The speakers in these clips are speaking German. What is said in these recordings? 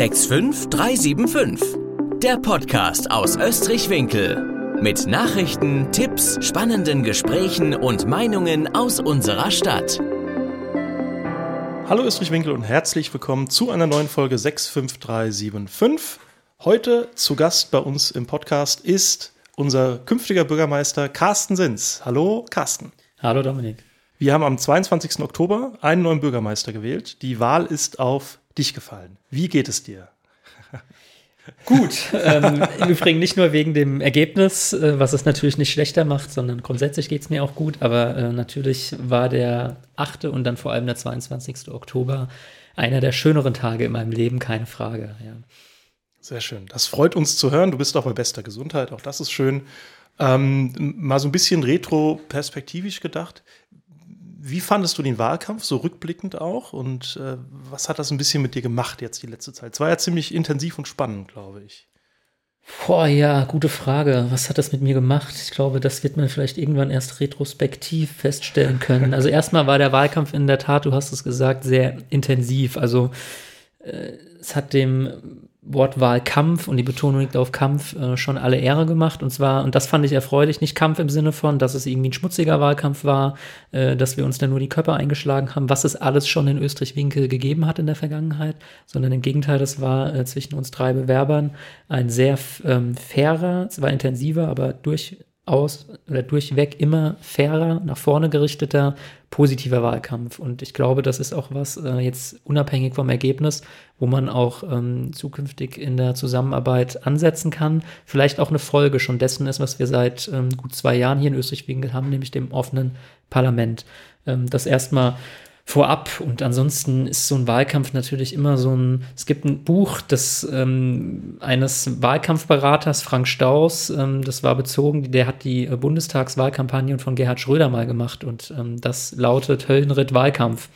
65375. Der Podcast aus Österreich-Winkel. Mit Nachrichten, Tipps, spannenden Gesprächen und Meinungen aus unserer Stadt. Hallo Österreich-Winkel und herzlich willkommen zu einer neuen Folge 65375. Heute zu Gast bei uns im Podcast ist unser künftiger Bürgermeister Carsten Sins. Hallo Carsten. Hallo Dominik. Wir haben am 22. Oktober einen neuen Bürgermeister gewählt. Die Wahl ist auf dich gefallen. Wie geht es dir? Gut, ähm, im Übrigen nicht nur wegen dem Ergebnis, äh, was es natürlich nicht schlechter macht, sondern grundsätzlich geht es mir auch gut. Aber äh, natürlich war der 8. und dann vor allem der 22. Oktober einer der schöneren Tage in meinem Leben, keine Frage. Ja. Sehr schön. Das freut uns zu hören. Du bist auch bei bester Gesundheit, auch das ist schön. Ähm, mal so ein bisschen retro-perspektivisch gedacht. Wie fandest du den Wahlkampf, so rückblickend auch? Und äh, was hat das ein bisschen mit dir gemacht jetzt die letzte Zeit? Es war ja ziemlich intensiv und spannend, glaube ich. Boah, ja, gute Frage. Was hat das mit mir gemacht? Ich glaube, das wird man vielleicht irgendwann erst retrospektiv feststellen können. Also erstmal war der Wahlkampf in der Tat, du hast es gesagt, sehr intensiv. Also äh, es hat dem Wortwahl Kampf und die Betonung liegt auf Kampf äh, schon alle Ehre gemacht. Und zwar, und das fand ich erfreulich, nicht Kampf im Sinne von, dass es irgendwie ein schmutziger Wahlkampf war, äh, dass wir uns da nur die Köpfe eingeschlagen haben, was es alles schon in Österreich-Winkel gegeben hat in der Vergangenheit, sondern im Gegenteil, das war äh, zwischen uns drei Bewerbern ein sehr ähm, fairer, zwar intensiver, aber durch aus oder durchweg immer fairer, nach vorne gerichteter, positiver Wahlkampf. Und ich glaube, das ist auch was äh, jetzt unabhängig vom Ergebnis, wo man auch ähm, zukünftig in der Zusammenarbeit ansetzen kann. Vielleicht auch eine Folge schon dessen ist, was wir seit ähm, gut zwei Jahren hier in Österreich-Winkel haben, nämlich dem offenen Parlament. Ähm, das erstmal vorab. Und ansonsten ist so ein Wahlkampf natürlich immer so ein. Es gibt ein Buch des ähm, eines Wahlkampfberaters, Frank Staus, ähm, das war bezogen, der hat die äh, Bundestagswahlkampagne von Gerhard Schröder mal gemacht und ähm, das lautet Höllenritt Wahlkampf.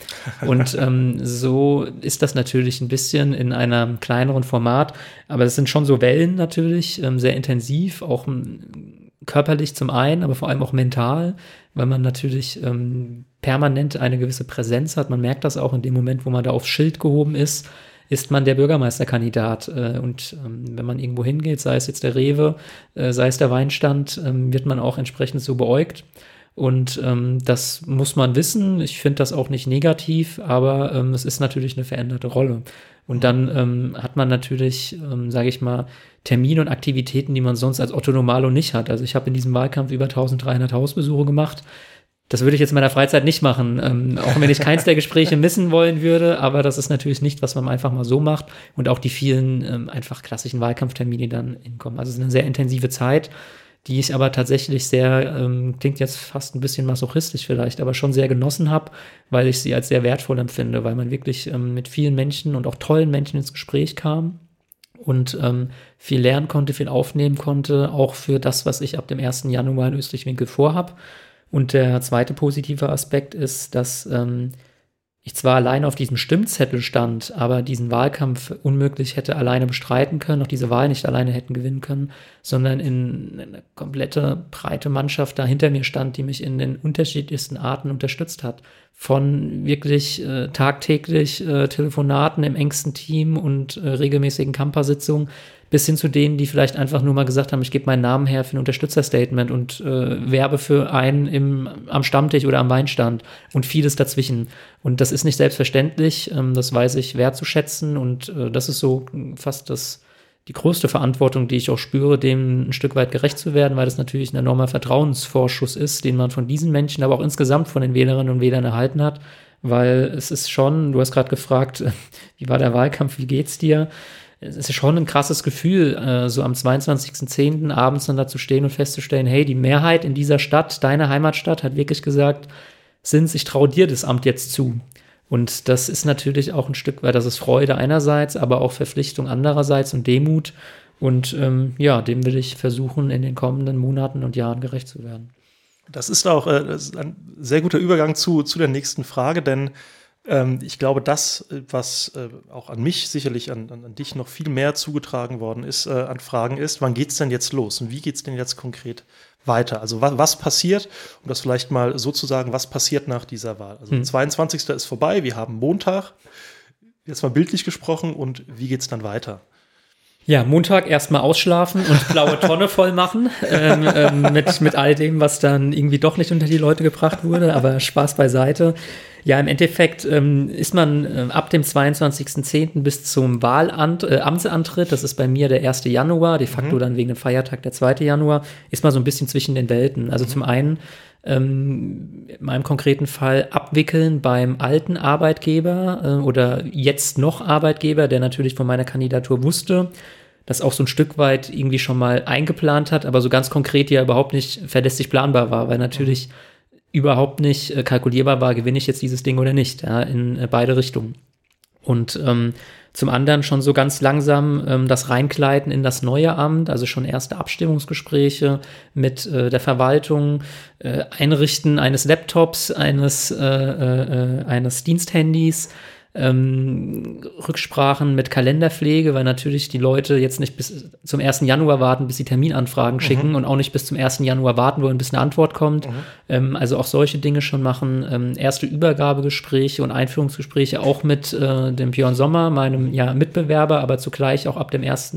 Und ähm, so ist das natürlich ein bisschen in einem kleineren Format, aber es sind schon so Wellen natürlich, ähm, sehr intensiv, auch körperlich zum einen, aber vor allem auch mental, weil man natürlich ähm, permanent eine gewisse Präsenz hat. Man merkt das auch in dem Moment, wo man da aufs Schild gehoben ist, ist man der Bürgermeisterkandidat. Äh, und ähm, wenn man irgendwo hingeht, sei es jetzt der Rewe, äh, sei es der Weinstand, ähm, wird man auch entsprechend so beäugt. Und ähm, das muss man wissen. Ich finde das auch nicht negativ, aber ähm, es ist natürlich eine veränderte Rolle. Und dann ähm, hat man natürlich, ähm, sage ich mal, Termine und Aktivitäten, die man sonst als Otto Normalo nicht hat. Also ich habe in diesem Wahlkampf über 1300 Hausbesuche gemacht. Das würde ich jetzt in meiner Freizeit nicht machen, ähm, auch wenn ich keins der Gespräche missen wollen würde. Aber das ist natürlich nicht, was man einfach mal so macht. Und auch die vielen ähm, einfach klassischen Wahlkampftermine, dann hinkommen. Also es ist eine sehr intensive Zeit, die ich aber tatsächlich sehr, ähm, klingt jetzt fast ein bisschen masochistisch vielleicht, aber schon sehr genossen habe, weil ich sie als sehr wertvoll empfinde, weil man wirklich ähm, mit vielen Menschen und auch tollen Menschen ins Gespräch kam und ähm, viel lernen konnte, viel aufnehmen konnte, auch für das, was ich ab dem 1. Januar in Österreich-Winkel vorhab. Und der zweite positive Aspekt ist, dass ähm, ich zwar allein auf diesem Stimmzettel stand, aber diesen Wahlkampf unmöglich hätte alleine bestreiten können, auch diese Wahl nicht alleine hätten gewinnen können, sondern in eine komplette breite Mannschaft da hinter mir stand, die mich in den unterschiedlichsten Arten unterstützt hat. Von wirklich äh, tagtäglich äh, Telefonaten im engsten Team und äh, regelmäßigen Campersitzungen bis hin zu denen, die vielleicht einfach nur mal gesagt haben, ich gebe meinen Namen her für ein Unterstützerstatement und äh, werbe für einen im, am Stammtisch oder am Weinstand und vieles dazwischen. Und das ist nicht selbstverständlich, ähm, das weiß ich wertzuschätzen und äh, das ist so fast das, die größte Verantwortung, die ich auch spüre, dem ein Stück weit gerecht zu werden, weil das natürlich ein enormer Vertrauensvorschuss ist, den man von diesen Menschen, aber auch insgesamt von den Wählerinnen und Wählern erhalten hat, weil es ist schon, du hast gerade gefragt, wie war der Wahlkampf, wie geht's dir? Es ist schon ein krasses Gefühl, äh, so am 22.10. abends dann da zu stehen und festzustellen, hey, die Mehrheit in dieser Stadt, deine Heimatstadt, hat wirklich gesagt, Sins, ich traue dir das Amt jetzt zu. Und das ist natürlich auch ein Stück weit, das ist Freude einerseits, aber auch Verpflichtung andererseits und Demut. Und ähm, ja, dem will ich versuchen, in den kommenden Monaten und Jahren gerecht zu werden. Das ist auch äh, das ist ein sehr guter Übergang zu, zu der nächsten Frage, denn ähm, ich glaube, das, äh, was äh, auch an mich sicherlich, an, an, an, dich noch viel mehr zugetragen worden ist, äh, an Fragen ist, wann geht es denn jetzt los und wie geht es denn jetzt konkret weiter? Also was, was passiert, um das vielleicht mal so zu sagen, was passiert nach dieser Wahl? Also mhm. 22. ist vorbei, wir haben Montag. jetzt mal bildlich gesprochen und wie geht es dann weiter? Ja, Montag erstmal ausschlafen und blaue Tonne voll machen ähm, ähm, mit, mit all dem, was dann irgendwie doch nicht unter die Leute gebracht wurde, aber Spaß beiseite. Ja, im Endeffekt ähm, ist man äh, ab dem 22.10. bis zum Wahlament, äh, Amtsantritt, das ist bei mir der 1. Januar, de facto mhm. dann wegen dem Feiertag der 2. Januar, ist man so ein bisschen zwischen den Welten. Also mhm. zum einen ähm, in meinem konkreten Fall abwickeln beim alten Arbeitgeber äh, oder jetzt noch Arbeitgeber, der natürlich von meiner Kandidatur wusste, das auch so ein Stück weit irgendwie schon mal eingeplant hat, aber so ganz konkret ja überhaupt nicht verlässlich planbar war, weil natürlich mhm. Überhaupt nicht äh, kalkulierbar war, gewinne ich jetzt dieses Ding oder nicht, ja, in äh, beide Richtungen. Und ähm, zum anderen schon so ganz langsam ähm, das Reinkleiden in das neue Amt, also schon erste Abstimmungsgespräche mit äh, der Verwaltung, äh, Einrichten eines Laptops, eines, äh, äh, äh eines Diensthandys, ähm, Rücksprachen mit Kalenderpflege, weil natürlich die Leute jetzt nicht bis zum 1. Januar warten, bis sie Terminanfragen mhm. schicken und auch nicht bis zum 1. Januar warten wollen, bis eine Antwort kommt. Mhm. Ähm, also auch solche Dinge schon machen. Ähm, erste Übergabegespräche und Einführungsgespräche auch mit äh, dem Björn Sommer, meinem ja, Mitbewerber, aber zugleich auch ab dem 1.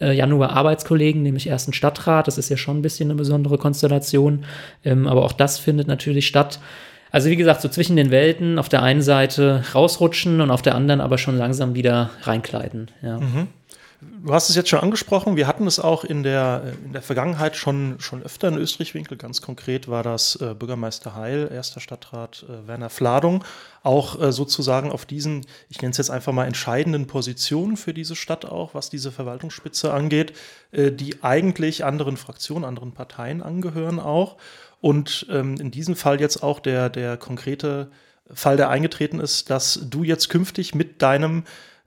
Äh, Januar Arbeitskollegen, nämlich ersten Stadtrat. Das ist ja schon ein bisschen eine besondere Konstellation. Ähm, aber auch das findet natürlich statt. Also wie gesagt, so zwischen den Welten auf der einen Seite rausrutschen und auf der anderen aber schon langsam wieder reinkleiden. Ja. Mhm. Du hast es jetzt schon angesprochen, wir hatten es auch in der, in der Vergangenheit schon, schon öfter in Österreich-Winkel. Ganz konkret war das äh, Bürgermeister Heil, erster Stadtrat äh, Werner Fladung, auch äh, sozusagen auf diesen, ich nenne es jetzt einfach mal entscheidenden Positionen für diese Stadt auch, was diese Verwaltungsspitze angeht, äh, die eigentlich anderen Fraktionen, anderen Parteien angehören auch. Und ähm, in diesem Fall jetzt auch der, der konkrete Fall, der eingetreten ist, dass du jetzt künftig mit deinem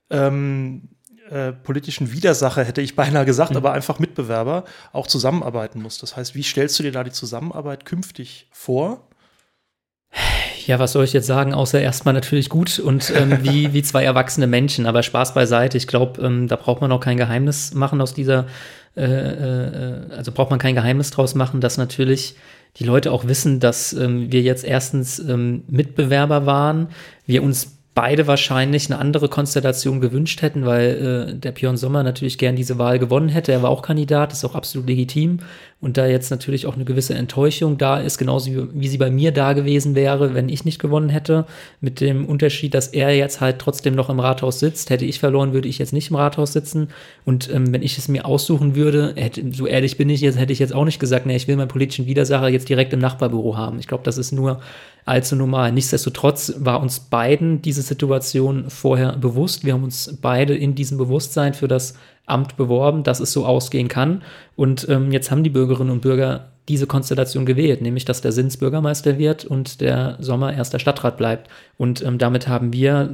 ähm, äh, politischen Widersacher, hätte ich beinahe gesagt, mhm. aber einfach Mitbewerber auch zusammenarbeiten musst. Das heißt, wie stellst du dir da die Zusammenarbeit künftig vor? Ja, was soll ich jetzt sagen, außer erstmal natürlich gut und ähm, wie, wie zwei erwachsene Menschen, aber Spaß beiseite. Ich glaube, ähm, da braucht man auch kein Geheimnis machen aus dieser, äh, äh, also braucht man kein Geheimnis draus machen, dass natürlich die Leute auch wissen, dass ähm, wir jetzt erstens ähm, Mitbewerber waren, wir uns beide wahrscheinlich eine andere Konstellation gewünscht hätten, weil äh, der Björn Sommer natürlich gern diese Wahl gewonnen hätte. Er war auch Kandidat, ist auch absolut legitim. Und da jetzt natürlich auch eine gewisse Enttäuschung da ist, genauso wie, wie sie bei mir da gewesen wäre, wenn ich nicht gewonnen hätte, mit dem Unterschied, dass er jetzt halt trotzdem noch im Rathaus sitzt. Hätte ich verloren, würde ich jetzt nicht im Rathaus sitzen. Und ähm, wenn ich es mir aussuchen würde, hätte, so ehrlich bin ich jetzt, hätte ich jetzt auch nicht gesagt, nee, ich will meinen politischen Widersacher jetzt direkt im Nachbarbüro haben. Ich glaube, das ist nur allzu normal. Nichtsdestotrotz war uns beiden diese Situation vorher bewusst. Wir haben uns beide in diesem Bewusstsein für das Amt beworben, dass es so ausgehen kann. Und ähm, jetzt haben die Bürgerinnen und Bürger diese Konstellation gewählt, nämlich dass der Sins Bürgermeister wird und der Sommer erster Stadtrat bleibt. Und ähm, damit haben wir,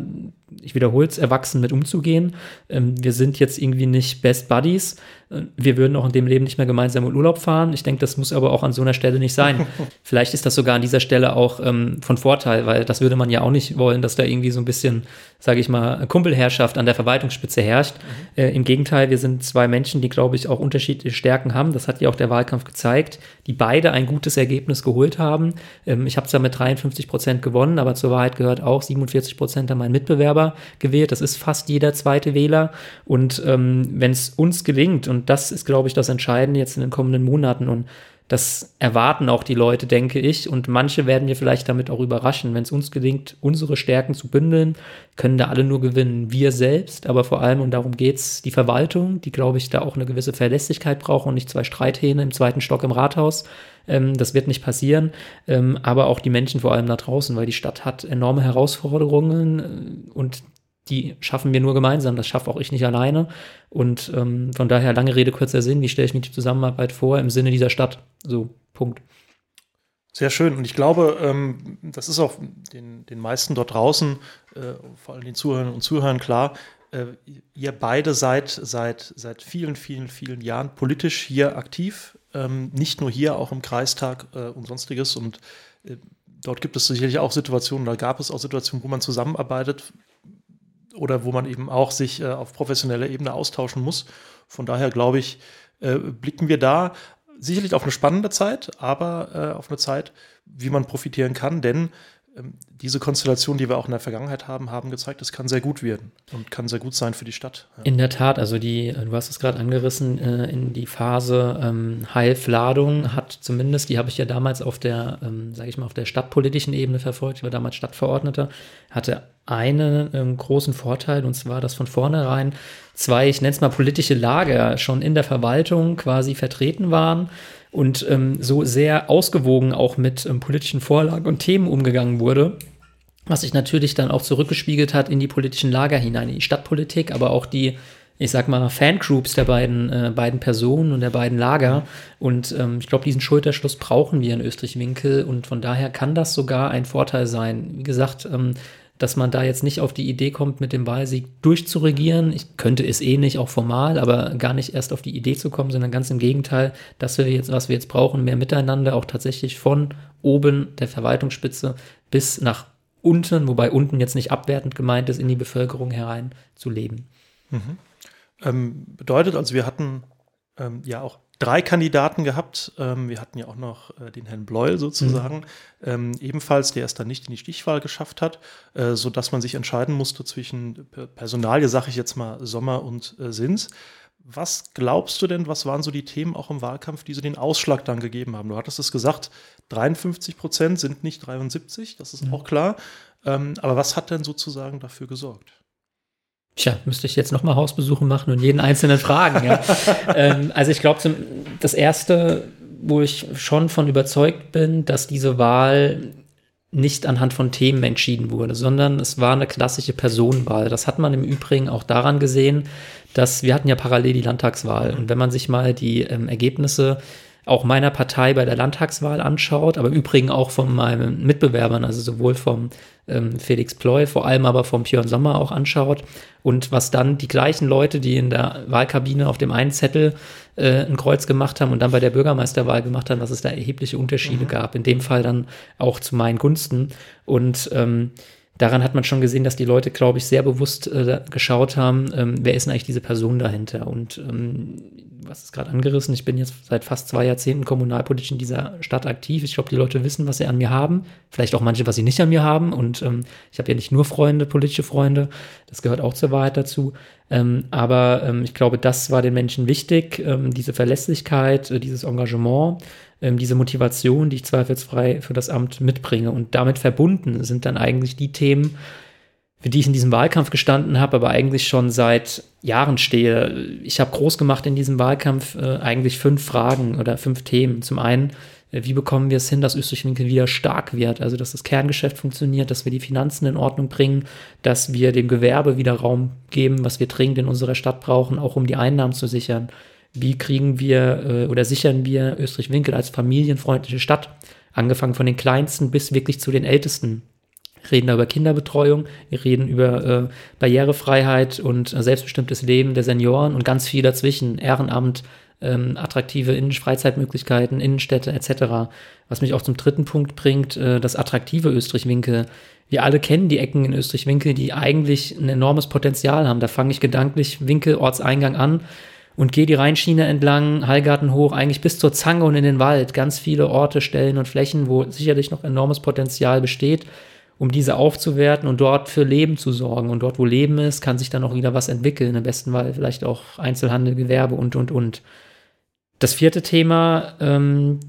ich wiederhole es, erwachsen mit umzugehen. Ähm, wir sind jetzt irgendwie nicht Best Buddies. Äh, wir würden auch in dem Leben nicht mehr gemeinsam in Urlaub fahren. Ich denke, das muss aber auch an so einer Stelle nicht sein. Vielleicht ist das sogar an dieser Stelle auch ähm, von Vorteil, weil das würde man ja auch nicht wollen, dass da irgendwie so ein bisschen, sage ich mal, Kumpelherrschaft an der Verwaltungsspitze herrscht. Mhm. Äh, Im Gegenteil, wir sind zwei Menschen, die, glaube ich, auch unterschiedliche Stärken haben. Das hat ja auch der Wahlkampf gezeigt, die beide ein gutes Ergebnis geholt haben. Ähm, ich habe es ja mit 53 Prozent gewonnen, aber zur Wahrheit gehört auch, 47 Prozent haben meinen Mitbewerber gewählt. Das ist fast jeder zweite Wähler. Und ähm, wenn es uns gelingt, und das ist, glaube ich, das Entscheidende jetzt in den kommenden Monaten und das erwarten auch die Leute, denke ich. Und manche werden wir vielleicht damit auch überraschen. Wenn es uns gelingt, unsere Stärken zu bündeln, können da alle nur gewinnen. Wir selbst, aber vor allem, und darum geht's, die Verwaltung, die, glaube ich, da auch eine gewisse Verlässlichkeit braucht und nicht zwei Streithähne im zweiten Stock im Rathaus. Ähm, das wird nicht passieren. Ähm, aber auch die Menschen vor allem da draußen, weil die Stadt hat enorme Herausforderungen äh, und die schaffen wir nur gemeinsam. Das schaffe auch ich nicht alleine. Und ähm, von daher lange Rede, kurzer Sinn. Wie stelle ich mir die Zusammenarbeit vor im Sinne dieser Stadt? So, Punkt. Sehr schön. Und ich glaube, ähm, das ist auch den, den meisten dort draußen, äh, vor allem den Zuhörern und Zuhörern klar. Äh, ihr beide seid seit, seit vielen, vielen, vielen Jahren politisch hier aktiv. Ähm, nicht nur hier, auch im Kreistag äh, und sonstiges. Und äh, dort gibt es sicherlich auch Situationen, da gab es auch Situationen, wo man zusammenarbeitet, oder wo man eben auch sich äh, auf professioneller Ebene austauschen muss. Von daher glaube ich, äh, blicken wir da sicherlich auf eine spannende Zeit, aber äh, auf eine Zeit, wie man profitieren kann, denn diese Konstellation, die wir auch in der Vergangenheit haben, haben gezeigt, es kann sehr gut werden und kann sehr gut sein für die Stadt. In der Tat, also die, du hast es gerade angerissen, äh, in die Phase ähm, Heilfladung hat zumindest, die habe ich ja damals auf der, ähm, sage ich mal, auf der stadtpolitischen Ebene verfolgt, ich war damals Stadtverordneter, hatte einen ähm, großen Vorteil und zwar, dass von vornherein zwei, ich nenne es mal politische Lager schon in der Verwaltung quasi vertreten waren und ähm, so sehr ausgewogen auch mit ähm, politischen Vorlagen und Themen umgegangen wurde, was sich natürlich dann auch zurückgespiegelt hat in die politischen Lager hinein, in die Stadtpolitik, aber auch die, ich sag mal, Fangroups der beiden, äh, beiden Personen und der beiden Lager. Und ähm, ich glaube, diesen Schulterschluss brauchen wir in Österreich-Winkel und von daher kann das sogar ein Vorteil sein. Wie gesagt, ähm, dass man da jetzt nicht auf die Idee kommt, mit dem Wahlsieg durchzuregieren. Ich könnte es eh nicht, auch formal, aber gar nicht erst auf die Idee zu kommen, sondern ganz im Gegenteil, dass wir jetzt, was wir jetzt brauchen, mehr Miteinander, auch tatsächlich von oben der Verwaltungsspitze bis nach unten, wobei unten jetzt nicht abwertend gemeint ist, in die Bevölkerung herein zu leben. Mhm. Ähm, bedeutet also, wir hatten ähm, ja auch drei Kandidaten gehabt. Ähm, wir hatten ja auch noch äh, den Herrn Bleuel sozusagen, mhm. ähm, ebenfalls, der es dann nicht in die Stichwahl geschafft hat, äh, sodass man sich entscheiden musste zwischen Personalie, sage ich jetzt mal, Sommer und äh, Sins. Was glaubst du denn, was waren so die Themen auch im Wahlkampf, die so den Ausschlag dann gegeben haben? Du hattest es gesagt, 53 Prozent sind nicht 73, das ist mhm. auch klar. Ähm, aber was hat denn sozusagen dafür gesorgt? Tja, müsste ich jetzt nochmal Hausbesuche machen und jeden einzelnen fragen. Ja. ähm, also ich glaube, das Erste, wo ich schon von überzeugt bin, dass diese Wahl nicht anhand von Themen entschieden wurde, sondern es war eine klassische Personenwahl. Das hat man im Übrigen auch daran gesehen, dass wir hatten ja parallel die Landtagswahl. Und wenn man sich mal die ähm, Ergebnisse auch meiner Partei bei der Landtagswahl anschaut, aber im Übrigen auch von meinen Mitbewerbern, also sowohl vom ähm, Felix Ploy, vor allem aber vom Björn Sommer auch anschaut. Und was dann die gleichen Leute, die in der Wahlkabine auf dem einen Zettel äh, ein Kreuz gemacht haben und dann bei der Bürgermeisterwahl gemacht haben, dass es da erhebliche Unterschiede mhm. gab, in dem Fall dann auch zu meinen Gunsten. Und ähm, daran hat man schon gesehen, dass die Leute, glaube ich, sehr bewusst äh, geschaut haben, ähm, wer ist denn eigentlich diese Person dahinter? Und ähm, was ist gerade angerissen? Ich bin jetzt seit fast zwei Jahrzehnten kommunalpolitisch in dieser Stadt aktiv. Ich glaube, die Leute wissen, was sie an mir haben. Vielleicht auch manche, was sie nicht an mir haben. Und ähm, ich habe ja nicht nur Freunde, politische Freunde. Das gehört auch zur Wahrheit dazu. Ähm, aber ähm, ich glaube, das war den Menschen wichtig. Ähm, diese Verlässlichkeit, äh, dieses Engagement, ähm, diese Motivation, die ich zweifelsfrei für das Amt mitbringe. Und damit verbunden sind dann eigentlich die Themen, für die ich in diesem Wahlkampf gestanden habe, aber eigentlich schon seit Jahren stehe. Ich habe groß gemacht in diesem Wahlkampf äh, eigentlich fünf Fragen oder fünf Themen. Zum einen, äh, wie bekommen wir es hin, dass Österreich-Winkel wieder stark wird? Also, dass das Kerngeschäft funktioniert, dass wir die Finanzen in Ordnung bringen, dass wir dem Gewerbe wieder Raum geben, was wir dringend in unserer Stadt brauchen, auch um die Einnahmen zu sichern. Wie kriegen wir äh, oder sichern wir Österreich-Winkel als familienfreundliche Stadt? Angefangen von den Kleinsten bis wirklich zu den Ältesten reden da über Kinderbetreuung, wir reden über äh, Barrierefreiheit und äh, selbstbestimmtes Leben der Senioren und ganz viel dazwischen, Ehrenamt, ähm, attraktive Freizeitmöglichkeiten, Innenstädte etc. Was mich auch zum dritten Punkt bringt, äh, das attraktive Österreich-Winkel. Wir alle kennen die Ecken in Österreich-Winkel, die eigentlich ein enormes Potenzial haben. Da fange ich gedanklich Winkel, Ortseingang an und gehe die Rheinschiene entlang, Hallgarten hoch, eigentlich bis zur Zange und in den Wald. Ganz viele Orte, Stellen und Flächen, wo sicherlich noch enormes Potenzial besteht um diese aufzuwerten und dort für Leben zu sorgen. Und dort, wo Leben ist, kann sich dann auch wieder was entwickeln. Im besten Fall vielleicht auch Einzelhandel, Gewerbe und, und, und. Das vierte Thema, ähm,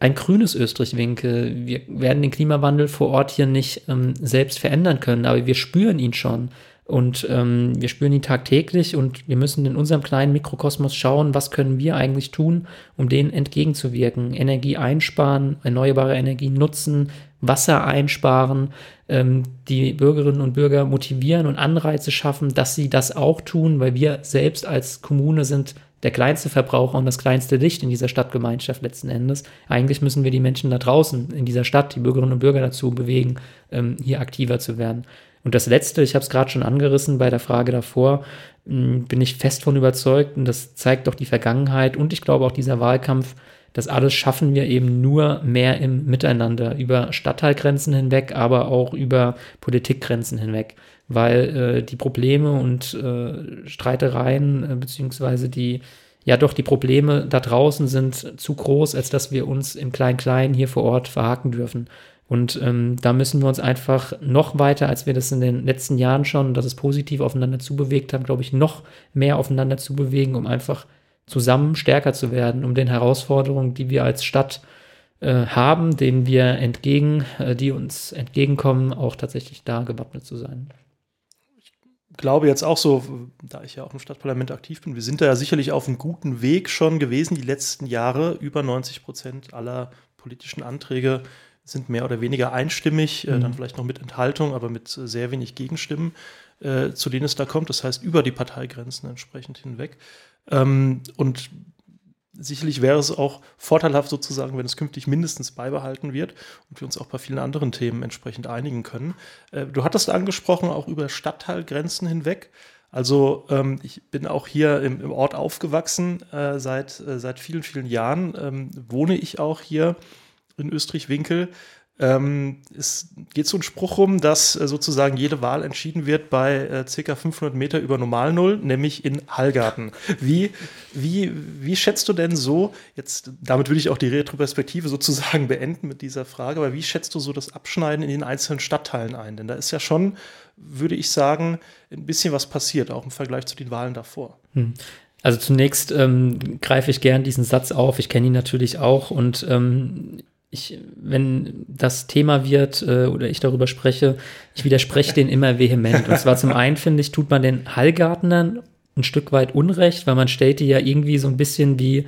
ein grünes Österreich-Winkel. Wir werden den Klimawandel vor Ort hier nicht ähm, selbst verändern können, aber wir spüren ihn schon. Und ähm, wir spüren ihn tagtäglich und wir müssen in unserem kleinen Mikrokosmos schauen, was können wir eigentlich tun, um denen entgegenzuwirken. Energie einsparen, erneuerbare Energie nutzen, Wasser einsparen, ähm, die Bürgerinnen und Bürger motivieren und Anreize schaffen, dass sie das auch tun, weil wir selbst als Kommune sind der kleinste Verbraucher und das kleinste Licht in dieser Stadtgemeinschaft letzten Endes. Eigentlich müssen wir die Menschen da draußen in dieser Stadt, die Bürgerinnen und Bürger dazu bewegen, ähm, hier aktiver zu werden. Und das Letzte, ich habe es gerade schon angerissen bei der Frage davor, hm, bin ich fest von überzeugt und das zeigt auch die Vergangenheit und ich glaube auch dieser Wahlkampf, das alles schaffen wir eben nur mehr im Miteinander, über Stadtteilgrenzen hinweg, aber auch über Politikgrenzen hinweg, weil äh, die Probleme und äh, Streitereien äh, beziehungsweise die ja doch die Probleme da draußen sind zu groß, als dass wir uns im Klein-Klein hier vor Ort verhaken dürfen. Und ähm, da müssen wir uns einfach noch weiter, als wir das in den letzten Jahren schon, dass es positiv aufeinander zubewegt haben, glaube ich, noch mehr aufeinander zubewegen, um einfach zusammen stärker zu werden, um den Herausforderungen, die wir als Stadt äh, haben, denen wir entgegen, äh, die uns entgegenkommen, auch tatsächlich da gewappnet zu sein glaube jetzt auch so, da ich ja auch im Stadtparlament aktiv bin, wir sind da ja sicherlich auf einem guten Weg schon gewesen die letzten Jahre. Über 90 Prozent aller politischen Anträge sind mehr oder weniger einstimmig, äh, mhm. dann vielleicht noch mit Enthaltung, aber mit sehr wenig Gegenstimmen, äh, zu denen es da kommt. Das heißt, über die Parteigrenzen entsprechend hinweg. Ähm, und sicherlich wäre es auch vorteilhaft sozusagen, wenn es künftig mindestens beibehalten wird und wir uns auch bei vielen anderen Themen entsprechend einigen können. Äh, du hattest angesprochen, auch über Stadtteilgrenzen hinweg. Also ähm, ich bin auch hier im, im Ort aufgewachsen äh, seit, äh, seit vielen, vielen Jahren. Ähm, wohne ich auch hier in Österreich-Winkel. Ähm, es geht so ein Spruch rum, dass äh, sozusagen jede Wahl entschieden wird bei äh, circa 500 Meter über Normalnull, nämlich in Hallgarten. Wie, wie, wie schätzt du denn so, jetzt, damit will ich auch die Retroperspektive sozusagen beenden mit dieser Frage, aber wie schätzt du so das Abschneiden in den einzelnen Stadtteilen ein? Denn da ist ja schon, würde ich sagen, ein bisschen was passiert, auch im Vergleich zu den Wahlen davor. Hm. Also zunächst ähm, greife ich gern diesen Satz auf. Ich kenne ihn natürlich auch und ähm, ich, wenn das Thema wird äh, oder ich darüber spreche, ich widerspreche den immer vehement. Und zwar zum einen finde ich, tut man den Hallgartnern ein Stück weit Unrecht, weil man stellt die ja irgendwie so ein bisschen wie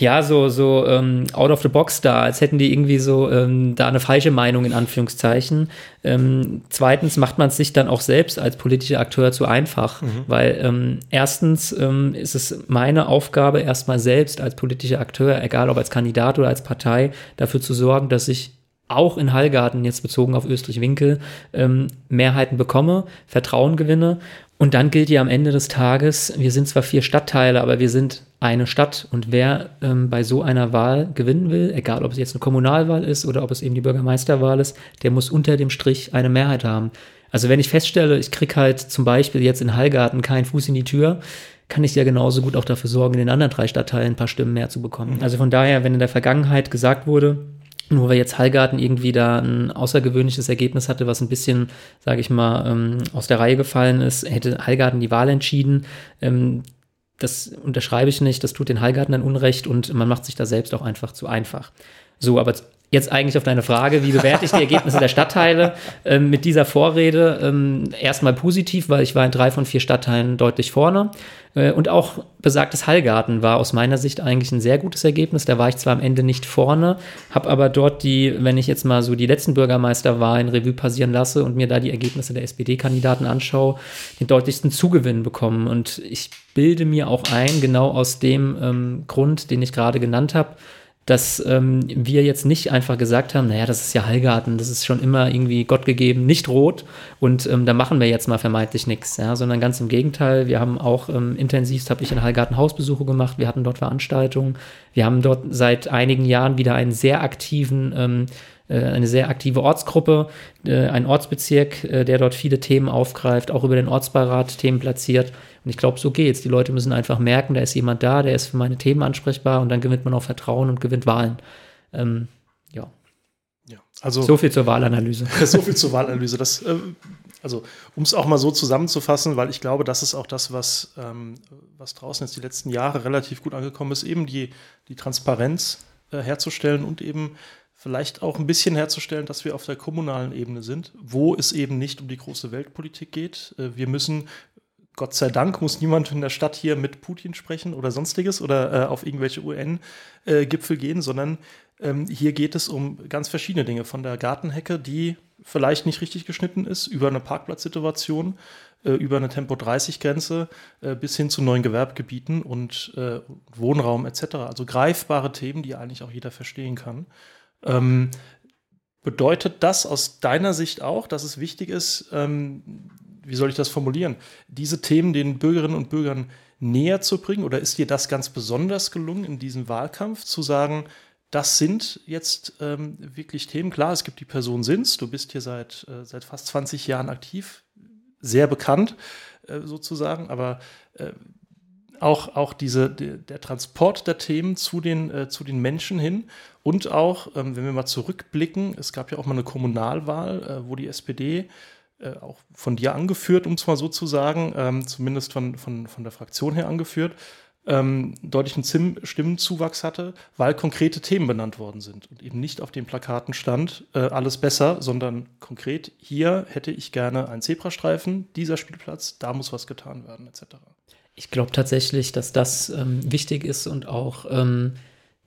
ja, so, so ähm, out of the box da, als hätten die irgendwie so ähm, da eine falsche Meinung in Anführungszeichen. Ähm, zweitens macht man es sich dann auch selbst als politischer Akteur zu einfach, mhm. weil ähm, erstens ähm, ist es meine Aufgabe, erstmal selbst als politischer Akteur, egal ob als Kandidat oder als Partei, dafür zu sorgen, dass ich auch in Hallgarten, jetzt bezogen auf Österreich-Winkel, ähm, Mehrheiten bekomme, Vertrauen gewinne. Und dann gilt ja am Ende des Tages, wir sind zwar vier Stadtteile, aber wir sind eine Stadt. Und wer ähm, bei so einer Wahl gewinnen will, egal ob es jetzt eine Kommunalwahl ist oder ob es eben die Bürgermeisterwahl ist, der muss unter dem Strich eine Mehrheit haben. Also wenn ich feststelle, ich kriege halt zum Beispiel jetzt in Hallgarten keinen Fuß in die Tür, kann ich ja genauso gut auch dafür sorgen, in den anderen drei Stadtteilen ein paar Stimmen mehr zu bekommen. Also von daher, wenn in der Vergangenheit gesagt wurde, nur weil jetzt Hallgarten irgendwie da ein außergewöhnliches Ergebnis hatte, was ein bisschen, sage ich mal, ähm, aus der Reihe gefallen ist, hätte Hallgarten die Wahl entschieden. Ähm, das unterschreibe ich nicht, das tut den Hallgarten dann Unrecht und man macht sich da selbst auch einfach zu einfach. So, aber Jetzt eigentlich auf deine Frage, wie bewerte ich die Ergebnisse der Stadtteile ähm, mit dieser Vorrede? Ähm, erstmal positiv, weil ich war in drei von vier Stadtteilen deutlich vorne. Äh, und auch besagtes Hallgarten war aus meiner Sicht eigentlich ein sehr gutes Ergebnis. Da war ich zwar am Ende nicht vorne, habe aber dort die, wenn ich jetzt mal so die letzten Bürgermeisterwahlen Revue passieren lasse und mir da die Ergebnisse der SPD-Kandidaten anschaue, den deutlichsten Zugewinn bekommen. Und ich bilde mir auch ein, genau aus dem ähm, Grund, den ich gerade genannt habe, dass ähm, wir jetzt nicht einfach gesagt haben, naja, das ist ja Hallgarten, das ist schon immer irgendwie Gott gegeben, nicht rot und ähm, da machen wir jetzt mal vermeintlich nichts, ja, sondern ganz im Gegenteil, wir haben auch ähm, intensivst, habe ich in Hallgarten Hausbesuche gemacht, wir hatten dort Veranstaltungen, wir haben dort seit einigen Jahren wieder einen sehr aktiven ähm, äh, eine sehr aktive Ortsgruppe, äh, ein Ortsbezirk, äh, der dort viele Themen aufgreift, auch über den Ortsbeirat Themen platziert. Und ich glaube, so geht's. Die Leute müssen einfach merken, da ist jemand da, der ist für meine Themen ansprechbar und dann gewinnt man auch Vertrauen und gewinnt Wahlen. Ähm, ja. ja. Also, so viel zur Wahlanalyse. so viel zur Wahlanalyse. Das, äh, also, um es auch mal so zusammenzufassen, weil ich glaube, das ist auch das, was, ähm, was draußen jetzt die letzten Jahre relativ gut angekommen ist, eben die, die Transparenz äh, herzustellen und eben vielleicht auch ein bisschen herzustellen, dass wir auf der kommunalen Ebene sind, wo es eben nicht um die große Weltpolitik geht. Äh, wir müssen Gott sei Dank muss niemand in der Stadt hier mit Putin sprechen oder sonstiges oder äh, auf irgendwelche UN-Gipfel äh, gehen, sondern ähm, hier geht es um ganz verschiedene Dinge. Von der Gartenhecke, die vielleicht nicht richtig geschnitten ist, über eine Parkplatzsituation, äh, über eine Tempo-30-Grenze äh, bis hin zu neuen Gewerbegebieten und äh, Wohnraum etc. Also greifbare Themen, die eigentlich auch jeder verstehen kann. Ähm, bedeutet das aus deiner Sicht auch, dass es wichtig ist, ähm, wie soll ich das formulieren, diese Themen den Bürgerinnen und Bürgern näher zu bringen? Oder ist dir das ganz besonders gelungen in diesem Wahlkampf, zu sagen, das sind jetzt ähm, wirklich Themen. Klar, es gibt die Person Sins, du bist hier seit, äh, seit fast 20 Jahren aktiv, sehr bekannt äh, sozusagen, aber äh, auch, auch diese, der, der Transport der Themen zu den, äh, zu den Menschen hin und auch, ähm, wenn wir mal zurückblicken, es gab ja auch mal eine Kommunalwahl, äh, wo die SPD äh, auch von dir angeführt, um es mal so zu sagen, ähm, zumindest von, von, von der Fraktion her angeführt, ähm, deutlichen Zim Stimmenzuwachs hatte, weil konkrete Themen benannt worden sind und eben nicht auf den Plakaten stand, äh, alles besser, sondern konkret, hier hätte ich gerne einen Zebrastreifen, dieser Spielplatz, da muss was getan werden, etc. Ich glaube tatsächlich, dass das ähm, wichtig ist und auch ähm,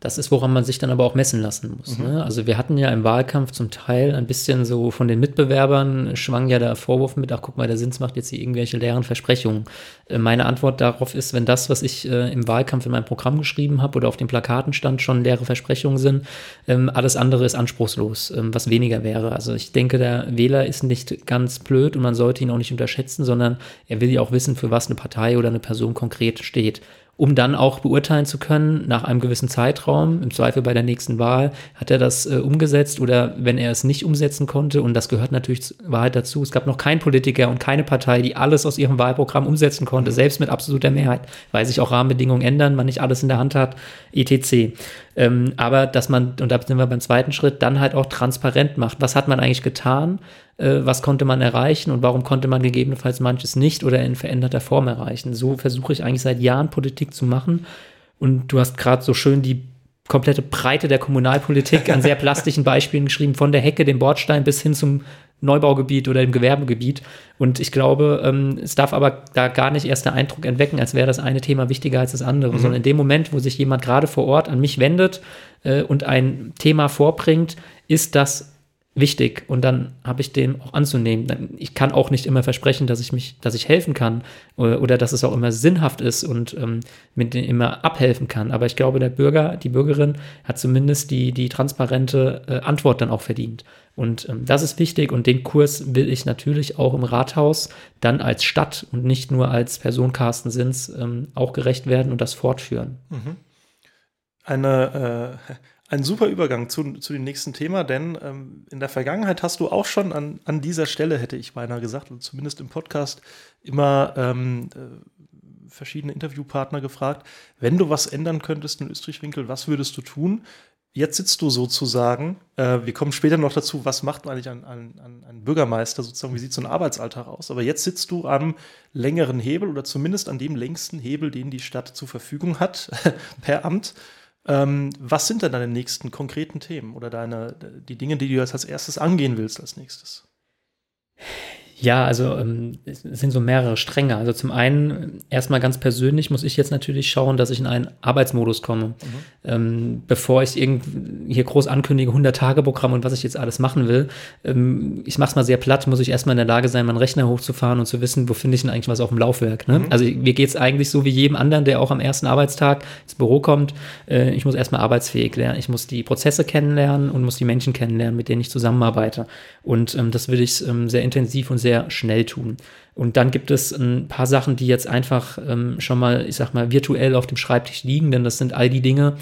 das ist, woran man sich dann aber auch messen lassen muss. Mhm. Ne? Also wir hatten ja im Wahlkampf zum Teil ein bisschen so von den Mitbewerbern schwang ja der Vorwurf mit, ach guck mal, der Sins macht jetzt hier irgendwelche leeren Versprechungen. Äh, meine Antwort darauf ist, wenn das, was ich äh, im Wahlkampf in meinem Programm geschrieben habe oder auf den Plakaten stand, schon leere Versprechungen sind, ähm, alles andere ist anspruchslos, ähm, was weniger wäre. Also ich denke, der Wähler ist nicht ganz blöd und man sollte ihn auch nicht unterschätzen, sondern er will ja auch wissen, für was eine Partei oder eine Person konkret steht um dann auch beurteilen zu können, nach einem gewissen Zeitraum, im Zweifel bei der nächsten Wahl, hat er das äh, umgesetzt oder wenn er es nicht umsetzen konnte, und das gehört natürlich Wahrheit dazu, es gab noch keinen Politiker und keine Partei, die alles aus ihrem Wahlprogramm umsetzen konnte, selbst mit absoluter Mehrheit, weil sich auch Rahmenbedingungen ändern, man nicht alles in der Hand hat, etc. Ähm, aber dass man, und da sind wir beim zweiten Schritt, dann halt auch transparent macht. Was hat man eigentlich getan? Äh, was konnte man erreichen und warum konnte man gegebenenfalls manches nicht oder in veränderter Form erreichen? So versuche ich eigentlich seit Jahren Politik zu machen. Und du hast gerade so schön die komplette Breite der Kommunalpolitik an sehr plastischen Beispielen geschrieben, von der Hecke, dem Bordstein bis hin zum Neubaugebiet oder dem Gewerbegebiet. Und ich glaube, ähm, es darf aber da gar nicht erst der Eindruck entwecken, als wäre das eine Thema wichtiger als das andere, mhm. sondern in dem Moment, wo sich jemand gerade vor Ort an mich wendet äh, und ein Thema vorbringt, ist das wichtig und dann habe ich dem auch anzunehmen. Ich kann auch nicht immer versprechen, dass ich mich, dass ich helfen kann oder, oder dass es auch immer sinnhaft ist und ähm, mit dem immer abhelfen kann. Aber ich glaube, der Bürger, die Bürgerin hat zumindest die, die transparente äh, Antwort dann auch verdient. Und ähm, das ist wichtig und den Kurs will ich natürlich auch im Rathaus dann als Stadt und nicht nur als Person Carsten Sins ähm, auch gerecht werden und das fortführen. Mhm. Eine äh ein super Übergang zu, zu dem nächsten Thema, denn ähm, in der Vergangenheit hast du auch schon an, an dieser Stelle, hätte ich beinahe gesagt, und zumindest im Podcast, immer ähm, äh, verschiedene Interviewpartner gefragt, wenn du was ändern könntest in Österreich-Winkel, was würdest du tun? Jetzt sitzt du sozusagen, äh, wir kommen später noch dazu, was macht eigentlich ein, ein, ein Bürgermeister sozusagen, wie sieht so ein Arbeitsalltag aus? Aber jetzt sitzt du am längeren Hebel oder zumindest an dem längsten Hebel, den die Stadt zur Verfügung hat per Amt. Ähm, was sind denn deine nächsten konkreten Themen oder deine, die Dinge, die du als erstes angehen willst als nächstes? Ja, also ähm, es sind so mehrere Stränge. Also zum einen, erstmal ganz persönlich muss ich jetzt natürlich schauen, dass ich in einen Arbeitsmodus komme. Mhm. Ähm, bevor ich irgend hier groß ankündige, 100-Tage-Programm und was ich jetzt alles machen will. Ähm, ich mache es mal sehr platt, muss ich erstmal in der Lage sein, meinen Rechner hochzufahren und zu wissen, wo finde ich denn eigentlich was auf dem Laufwerk. Ne? Mhm. Also mir geht es eigentlich so wie jedem anderen, der auch am ersten Arbeitstag ins Büro kommt. Äh, ich muss erstmal arbeitsfähig lernen. Ich muss die Prozesse kennenlernen und muss die Menschen kennenlernen, mit denen ich zusammenarbeite. Und ähm, das will ich ähm, sehr intensiv und sehr schnell tun. Und dann gibt es ein paar Sachen, die jetzt einfach ähm, schon mal, ich sag mal, virtuell auf dem Schreibtisch liegen, denn das sind all die Dinge,